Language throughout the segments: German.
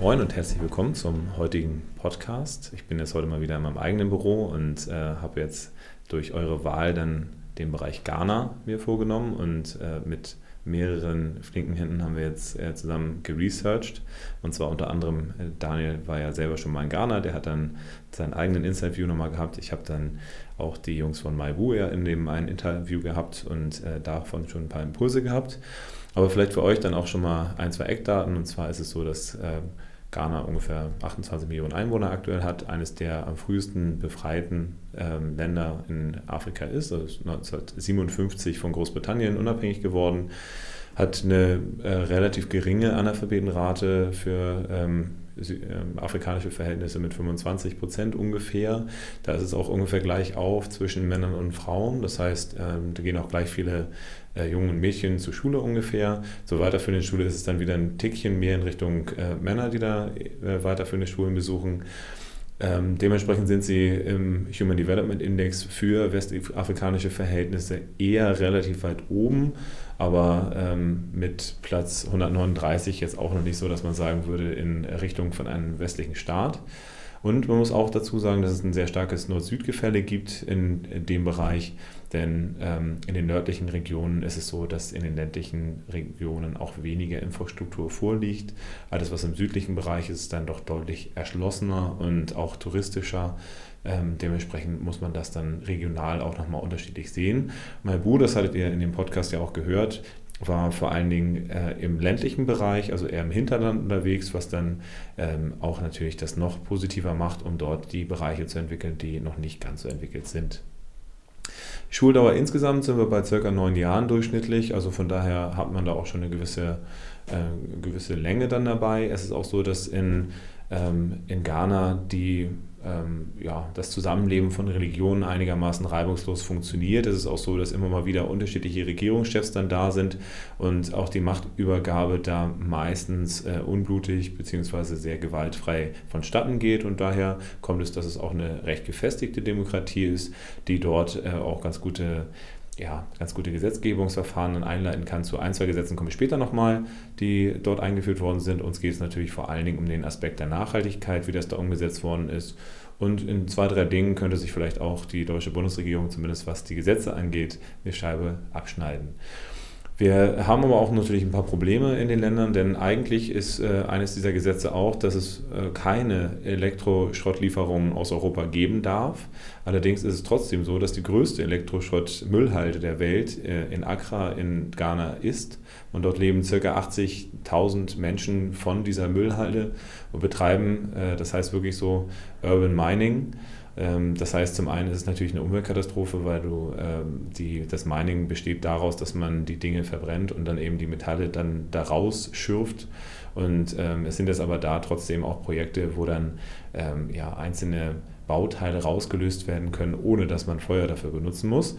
Moin und herzlich willkommen zum heutigen Podcast. Ich bin jetzt heute mal wieder in meinem eigenen Büro und äh, habe jetzt durch eure Wahl dann den Bereich Ghana mir vorgenommen und äh, mit mehreren flinken Händen haben wir jetzt äh, zusammen geresearched. Und zwar unter anderem, äh, Daniel war ja selber schon mal in Ghana, der hat dann seinen eigenen Interview nochmal gehabt. Ich habe dann auch die Jungs von Maibu ja in dem einen Interview gehabt und äh, davon schon ein paar Impulse gehabt. Aber vielleicht für euch dann auch schon mal ein, zwei Eckdaten. Und zwar ist es so, dass äh, Ghana ungefähr 28 Millionen Einwohner aktuell hat, eines der am frühesten befreiten ähm, Länder in Afrika ist, also 1957 von Großbritannien unabhängig geworden, hat eine äh, relativ geringe Analphabetenrate für ähm, afrikanische Verhältnisse mit 25 Prozent ungefähr. Da ist es auch ungefähr gleich auf zwischen Männern und Frauen. Das heißt, ähm, da gehen auch gleich viele äh, Jungen und Mädchen zur Schule ungefähr. So weiterführende Schule ist es dann wieder ein Tickchen mehr in Richtung äh, Männer, die da äh, weiterführende Schulen besuchen. Ähm, dementsprechend sind sie im Human Development Index für westafrikanische Verhältnisse eher relativ weit oben, aber ähm, mit Platz 139 jetzt auch noch nicht so, dass man sagen würde in Richtung von einem westlichen Staat. Und man muss auch dazu sagen, dass es ein sehr starkes Nord-Süd-Gefälle gibt in, dem Bereich, denn ähm, in den nördlichen Regionen ist es so, dass in den ländlichen Regionen auch weniger Infrastruktur vorliegt. Alles, was im südlichen Bereich ist, ist dann doch deutlich erschlossener und auch touristischer. Ähm, dementsprechend muss man das dann regional auch nochmal unterschiedlich sehen. Malbu, das hattet ihr in dem Podcast ja auch gehört, war vor allen Dingen äh, im ländlichen Bereich, also eher im Hinterland unterwegs, was dann ähm, auch natürlich das noch positiver macht, um dort die Bereiche zu entwickeln, die noch nicht ganz so entwickelt sind. Schuldauer insgesamt sind wir bei circa neun Jahren durchschnittlich, also von daher hat man da auch schon eine gewisse, äh, gewisse Länge dann dabei. Es ist auch so, dass in, ähm, in Ghana die ähm, ja, das Zusammenleben von Religionen einigermaßen reibungslos funktioniert. Es ist auch so, dass immer mal wieder unterschiedliche Regierungschefs dann da sind und auch die Machtübergabe da meistens äh, unblutig bzw. sehr gewaltfrei vonstatten geht. Und daher kommt es, dass es auch eine recht gefestigte Demokratie ist, die dort äh, auch ganz gute ja, ganz gute Gesetzgebungsverfahren dann einleiten kann. Zu ein, zwei Gesetzen komme ich später nochmal, die dort eingeführt worden sind. Uns geht es natürlich vor allen Dingen um den Aspekt der Nachhaltigkeit, wie das da umgesetzt worden ist. Und in zwei, drei Dingen könnte sich vielleicht auch die deutsche Bundesregierung, zumindest was die Gesetze angeht, eine Scheibe abschneiden. Wir haben aber auch natürlich ein paar Probleme in den Ländern, denn eigentlich ist äh, eines dieser Gesetze auch, dass es äh, keine Elektroschrottlieferungen aus Europa geben darf. Allerdings ist es trotzdem so, dass die größte Elektroschrottmüllhalde der Welt äh, in Accra in Ghana ist. Und dort leben ca. 80.000 Menschen von dieser Müllhalde und betreiben, äh, das heißt wirklich so Urban Mining. Ähm, das heißt, zum einen ist es natürlich eine Umweltkatastrophe, weil du ähm, die, das Mining besteht daraus, dass man die Dinge verbrennt und dann eben die Metalle dann daraus schürft. Und ähm, es sind jetzt aber da trotzdem auch Projekte, wo dann ja, einzelne Bauteile rausgelöst werden können, ohne dass man Feuer dafür benutzen muss.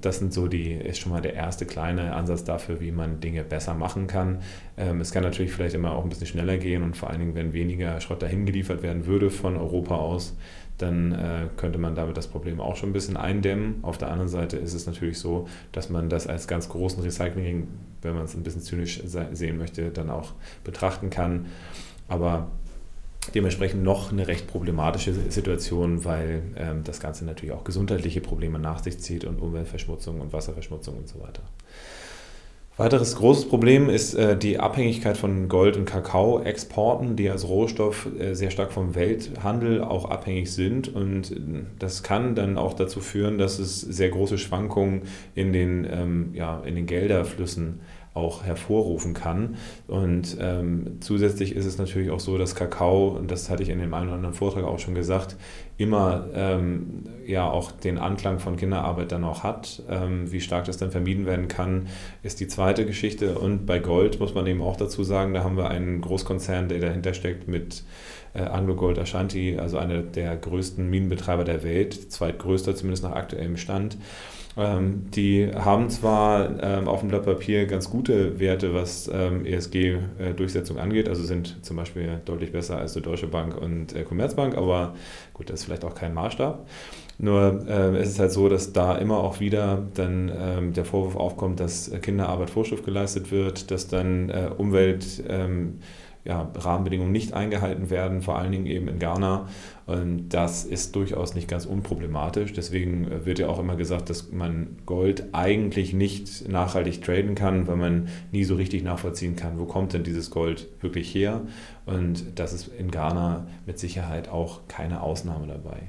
Das sind so die, ist schon mal der erste kleine Ansatz dafür, wie man Dinge besser machen kann. Ähm, es kann natürlich vielleicht immer auch ein bisschen schneller gehen und vor allen Dingen, wenn weniger Schrott dahin geliefert werden würde von Europa aus, dann äh, könnte man damit das Problem auch schon ein bisschen eindämmen. Auf der anderen Seite ist es natürlich so, dass man das als ganz großen Recycling, wenn man es ein bisschen zynisch sehen möchte, dann auch betrachten kann. Aber dementsprechend noch eine recht problematische Situation, weil ähm, das Ganze natürlich auch gesundheitliche Probleme nach sich zieht und Umweltverschmutzung und Wasserverschmutzung und so weiter. Weiteres großes Problem ist äh, die Abhängigkeit von Gold- und Kakao-Exporten, die als Rohstoff äh, sehr stark vom Welthandel auch abhängig sind. Und äh, das kann dann auch dazu führen, dass es sehr große Schwankungen in den, ähm, ja, in den Gelderflüssen auch hervorrufen kann. Und ähm, zusätzlich ist es natürlich auch so, dass Kakao, und das hatte ich in dem einen oder anderen Vortrag auch schon gesagt, immer ähm, ja auch den Anklang von Kinderarbeit dann auch hat. Ähm, wie stark das dann vermieden werden kann, ist die zweite Geschichte. Und bei Gold muss man eben auch dazu sagen, da haben wir einen Großkonzern, der dahinter steckt mit äh, Anglo Gold Ashanti, also einer der größten Minenbetreiber der Welt, zweitgrößter zumindest nach aktuellem Stand. Ähm, die haben zwar ähm, auf dem Blatt Papier ganz gute Werte, was ähm, ESG-Durchsetzung angeht, also sind zum Beispiel deutlich besser als die Deutsche Bank und äh, Commerzbank, aber gut, das ist vielleicht auch kein Maßstab. Nur äh, es ist halt so, dass da immer auch wieder dann ähm, der Vorwurf aufkommt, dass Kinderarbeit Vorschrift geleistet wird, dass dann äh, Umwelt ähm, ja, Rahmenbedingungen nicht eingehalten werden, vor allen Dingen eben in Ghana. Und das ist durchaus nicht ganz unproblematisch. Deswegen äh, wird ja auch immer gesagt, dass man Gold eigentlich nicht nachhaltig traden kann, weil man nie so richtig nachvollziehen kann, wo kommt denn dieses Gold wirklich her. Und das ist in Ghana mit Sicherheit auch keine Ausnahme dabei.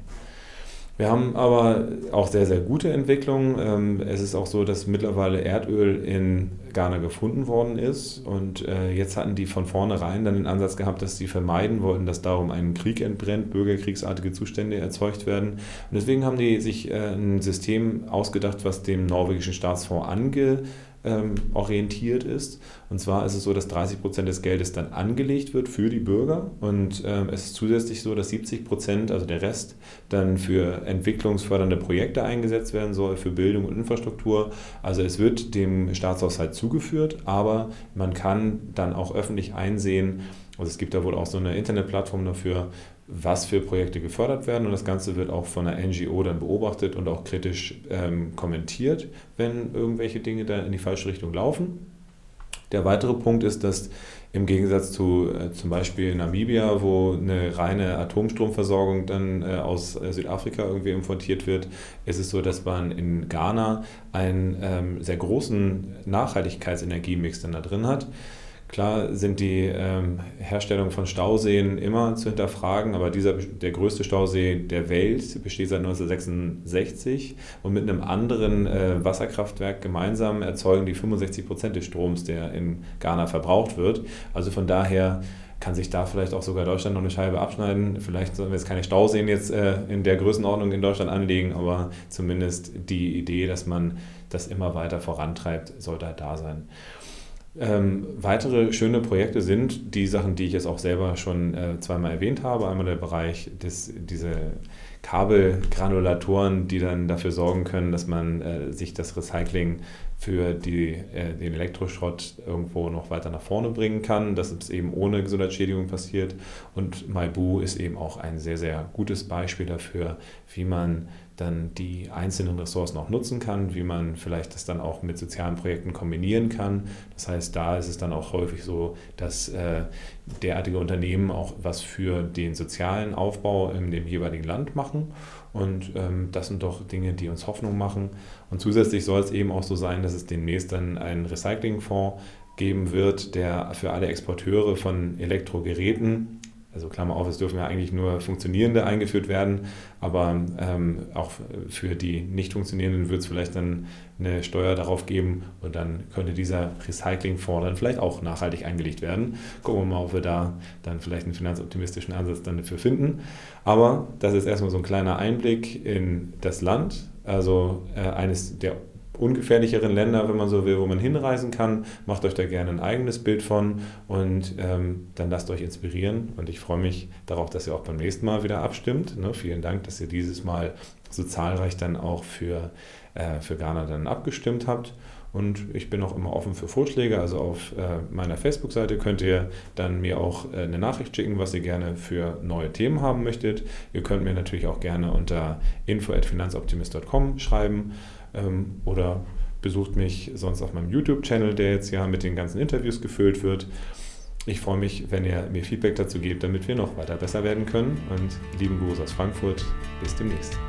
Wir haben aber auch sehr, sehr gute Entwicklungen. Ähm, es ist auch so, dass mittlerweile Erdöl in Ghana gefunden worden ist. Und äh, jetzt hatten die von vornherein dann den Ansatz gehabt, dass sie vermeiden wollten, dass darum ein Krieg entbrennt, bürgerkriegsartige Zustände erzeugt werden. Und deswegen haben die sich äh, ein System ausgedacht, was dem norwegischen Staatsfonds ange ähm, orientiert ist. Und zwar ist es so, dass 30 Prozent des Geldes dann angelegt wird für die Bürger und ähm, es ist zusätzlich so, dass 70 Prozent, also der Rest, dann für entwicklungsfördernde Projekte eingesetzt werden soll, für Bildung und Infrastruktur. Also es wird dem Staatshaushalt zugeführt, aber man kann dann auch öffentlich einsehen, also es gibt da wohl auch so eine Internetplattform dafür, was für Projekte gefördert werden. Und das Ganze wird auch von einer NGO dann beobachtet und auch kritisch ähm, kommentiert, wenn irgendwelche Dinge da in die falsche Richtung laufen. Der weitere Punkt ist, dass im Gegensatz zu äh, zum Beispiel Namibia, wo eine reine Atomstromversorgung dann äh, aus äh, Südafrika irgendwie importiert wird, ist es so, dass man in Ghana einen ähm, sehr großen Nachhaltigkeitsenergiemix dann da drin hat. Klar sind die ähm, Herstellung von Stauseen immer zu hinterfragen, aber dieser, der größte Stausee der Welt besteht seit 1966 und mit einem anderen äh, Wasserkraftwerk gemeinsam erzeugen die 65 Prozent des Stroms, der in Ghana verbraucht wird. Also von daher kann sich da vielleicht auch sogar Deutschland noch eine Scheibe abschneiden. Vielleicht sollen wir jetzt keine Stauseen jetzt äh, in der Größenordnung in Deutschland anlegen, aber zumindest die Idee, dass man das immer weiter vorantreibt, sollte halt da sein. Ähm, weitere schöne Projekte sind die Sachen, die ich jetzt auch selber schon äh, zweimal erwähnt habe. Einmal der Bereich des, diese Kabelgranulatoren, die dann dafür sorgen können, dass man äh, sich das Recycling für die, äh, den Elektroschrott irgendwo noch weiter nach vorne bringen kann, dass es eben ohne Gesundheitsschädigung passiert. Und Maibu ist eben auch ein sehr, sehr gutes Beispiel dafür, wie man dann die einzelnen Ressourcen auch nutzen kann, wie man vielleicht das dann auch mit sozialen Projekten kombinieren kann. Das heißt, da ist es dann auch häufig so, dass äh, derartige Unternehmen auch was für den sozialen Aufbau in dem jeweiligen Land machen. Und ähm, das sind doch Dinge, die uns Hoffnung machen. Und zusätzlich soll es eben auch so sein, dass es demnächst dann einen Recyclingfonds geben wird, der für alle Exporteure von Elektrogeräten also Klammer auf, es dürfen ja eigentlich nur funktionierende eingeführt werden, aber ähm, auch für die nicht funktionierenden wird es vielleicht dann eine Steuer darauf geben und dann könnte dieser Recyclingfonds dann vielleicht auch nachhaltig eingelegt werden. Gucken wir mal, ob wir da dann vielleicht einen finanzoptimistischen Ansatz dann dafür finden. Aber das ist erstmal so ein kleiner Einblick in das Land, also äh, eines der ungefährlicheren Länder, wenn man so will, wo man hinreisen kann. Macht euch da gerne ein eigenes Bild von und ähm, dann lasst euch inspirieren. Und ich freue mich darauf, dass ihr auch beim nächsten Mal wieder abstimmt. Ne? Vielen Dank, dass ihr dieses Mal so zahlreich dann auch für, äh, für Ghana dann abgestimmt habt. Und ich bin auch immer offen für Vorschläge. Also auf äh, meiner Facebook-Seite könnt ihr dann mir auch äh, eine Nachricht schicken, was ihr gerne für neue Themen haben möchtet. Ihr könnt mir natürlich auch gerne unter info.finanzoptimist.com schreiben ähm, oder besucht mich sonst auf meinem YouTube-Channel, der jetzt ja mit den ganzen Interviews gefüllt wird. Ich freue mich, wenn ihr mir Feedback dazu gebt, damit wir noch weiter besser werden können. Und lieben Gruß aus Frankfurt. Bis demnächst.